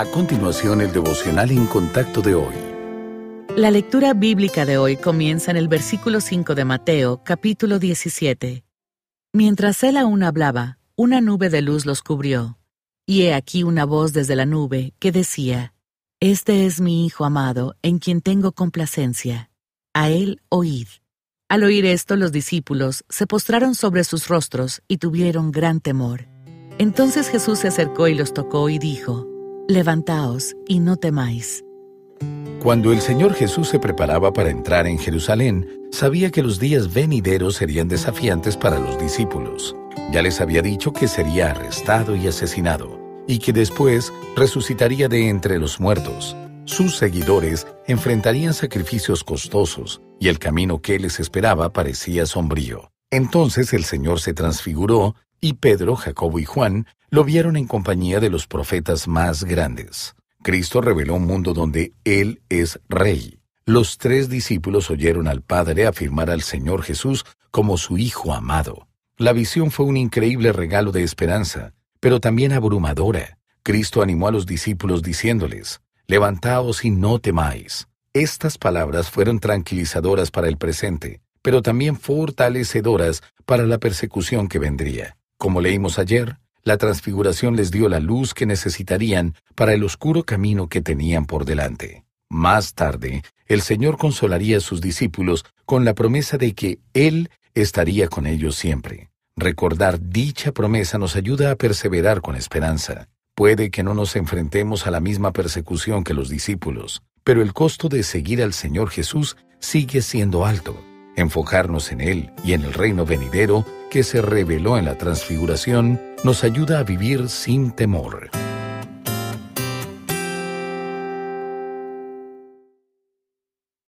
A continuación, el devocional en contacto de hoy. La lectura bíblica de hoy comienza en el versículo 5 de Mateo, capítulo 17. Mientras él aún hablaba, una nube de luz los cubrió. Y he aquí una voz desde la nube que decía, Este es mi Hijo amado, en quien tengo complacencia. A él oíd. Al oír esto, los discípulos se postraron sobre sus rostros y tuvieron gran temor. Entonces Jesús se acercó y los tocó y dijo, Levantaos y no temáis. Cuando el Señor Jesús se preparaba para entrar en Jerusalén, sabía que los días venideros serían desafiantes para los discípulos. Ya les había dicho que sería arrestado y asesinado, y que después resucitaría de entre los muertos. Sus seguidores enfrentarían sacrificios costosos, y el camino que les esperaba parecía sombrío. Entonces el Señor se transfiguró y Pedro, Jacobo y Juan lo vieron en compañía de los profetas más grandes. Cristo reveló un mundo donde Él es Rey. Los tres discípulos oyeron al Padre afirmar al Señor Jesús como su Hijo amado. La visión fue un increíble regalo de esperanza, pero también abrumadora. Cristo animó a los discípulos diciéndoles, Levantaos y no temáis. Estas palabras fueron tranquilizadoras para el presente, pero también fortalecedoras para la persecución que vendría. Como leímos ayer, la transfiguración les dio la luz que necesitarían para el oscuro camino que tenían por delante. Más tarde, el Señor consolaría a sus discípulos con la promesa de que Él estaría con ellos siempre. Recordar dicha promesa nos ayuda a perseverar con esperanza. Puede que no nos enfrentemos a la misma persecución que los discípulos, pero el costo de seguir al Señor Jesús sigue siendo alto. Enfocarnos en Él y en el reino venidero que se reveló en la transfiguración nos ayuda a vivir sin temor.